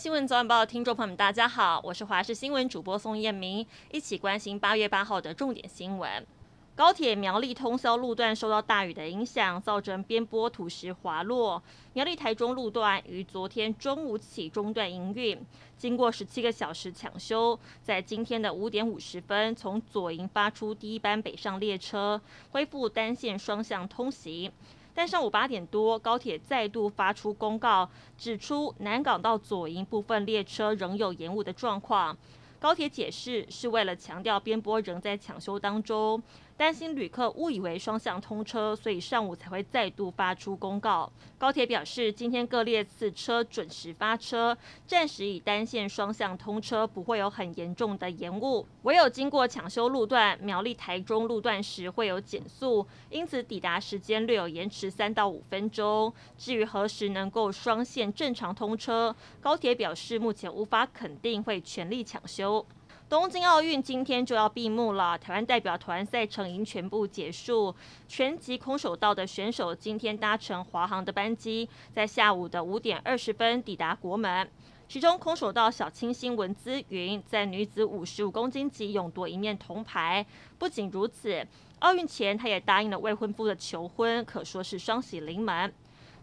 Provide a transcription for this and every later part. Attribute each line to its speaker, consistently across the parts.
Speaker 1: 新闻早晚报的听众朋友们，大家好，我是华视新闻主播宋燕明，一起关心八月八号的重点新闻。高铁苗栗通宵路段受到大雨的影响，造成边坡土石滑落。苗栗台中路段于昨天中午起中断营运，经过十七个小时抢修，在今天的五点五十分，从左营发出第一班北上列车，恢复单线双向通行。但上午八点多，高铁再度发出公告，指出南港到左营部分列车仍有延误的状况。高铁解释是为了强调边坡仍在抢修当中。担心旅客误以为双向通车，所以上午才会再度发出公告。高铁表示，今天各列次车准时发车，暂时以单线双向通车，不会有很严重的延误。唯有经过抢修路段苗栗台中路段时会有减速，因此抵达时间略有延迟三到五分钟。至于何时能够双线正常通车，高铁表示目前无法肯定，会全力抢修。东京奥运今天就要闭幕了，台湾代表团赛程已经全部结束。全级空手道的选手今天搭乘华航的班机，在下午的五点二十分抵达国门。其中空手道小清新文姿云在女子五十五公斤级勇夺一面铜牌。不仅如此，奥运前她也答应了未婚夫的求婚，可说是双喜临门。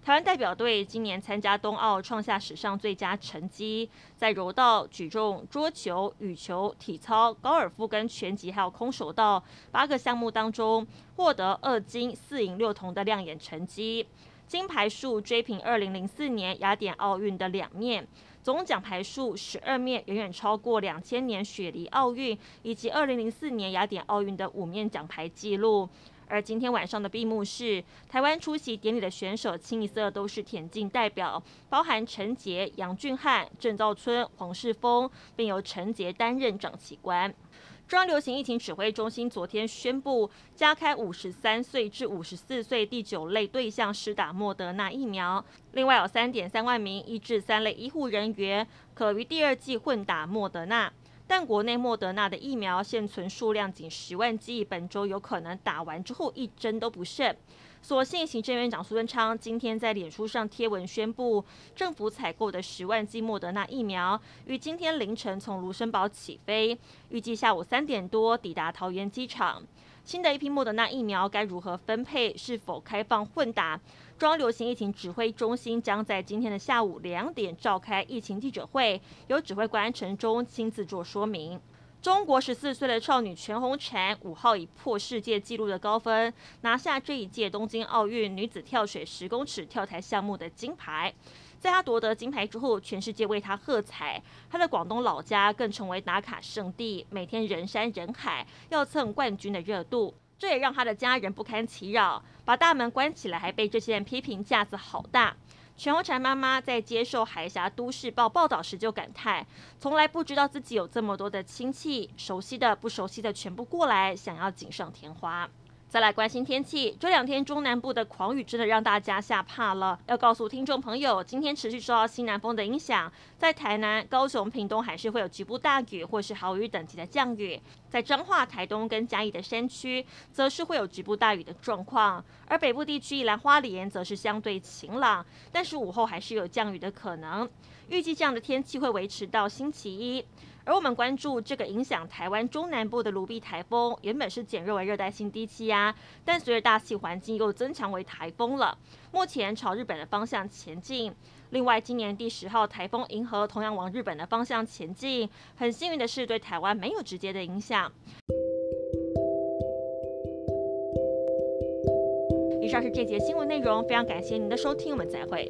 Speaker 1: 台湾代表队今年参加冬奥，创下史上最佳成绩，在柔道、举重、桌球、羽球、体操、高尔夫跟拳击，还有空手道八个项目当中，获得二金四银六铜的亮眼成绩，金牌数追平二零零四年雅典奥运的两面，总奖牌数十二面，远远超过两千年雪梨奥运以及二零零四年雅典奥运的五面奖牌纪录。而今天晚上的闭幕式，台湾出席典礼的选手清一色都是田径代表，包含陈杰、杨俊翰、郑兆春、黄世峰，并由陈杰担任掌旗官。中央流行疫情指挥中心昨天宣布，加开五十三岁至五十四岁第九类对象施打莫德纳疫苗，另外有三点三万名一至三类医护人员可于第二季混打莫德纳。但国内莫德纳的疫苗现存数量仅十万剂，本周有可能打完之后一针都不剩。所幸行政院长苏贞昌今天在脸书上贴文宣布，政府采购的十万剂莫德纳疫苗于今天凌晨从卢森堡起飞，预计下午三点多抵达桃园机场。新的一批莫德纳疫苗该如何分配？是否开放混打？中央流行疫情指挥中心将在今天的下午两点召开疫情记者会，由指挥官陈忠亲自做说明。中国十四岁的少女全红婵五号以破世界纪录的高分拿下这一届东京奥运女子跳水十公尺跳台项目的金牌。在他夺得金牌之后，全世界为他喝彩。他的广东老家更成为打卡圣地，每天人山人海，要蹭冠军的热度。这也让他的家人不堪其扰，把大门关起来，还被这些人批评架子好大。全红婵妈妈在接受《海峡都市报》报道时就感叹：从来不知道自己有这么多的亲戚，熟悉的、不熟悉的全部过来，想要锦上添花。再来关心天气，这两天中南部的狂雨真的让大家吓怕了。要告诉听众朋友，今天持续受到西南风的影响，在台南、高雄、屏东还是会有局部大雨或是豪雨等级的降雨。在彰化、台东跟嘉义的山区，则是会有局部大雨的状况。而北部地区，宜兰花莲则是相对晴朗，但是午后还是有降雨的可能。预计这样的天气会维持到星期一。而我们关注这个影响台湾中南部的卢碧台风，原本是减弱为热带性低气压，但随着大气环境又增强为台风了。目前朝日本的方向前进。另外，今年第十号台风银河同样往日本的方向前进。很幸运的是，对台湾没有直接的影响。以上是这节新闻内容，非常感谢您的收听，我们再会。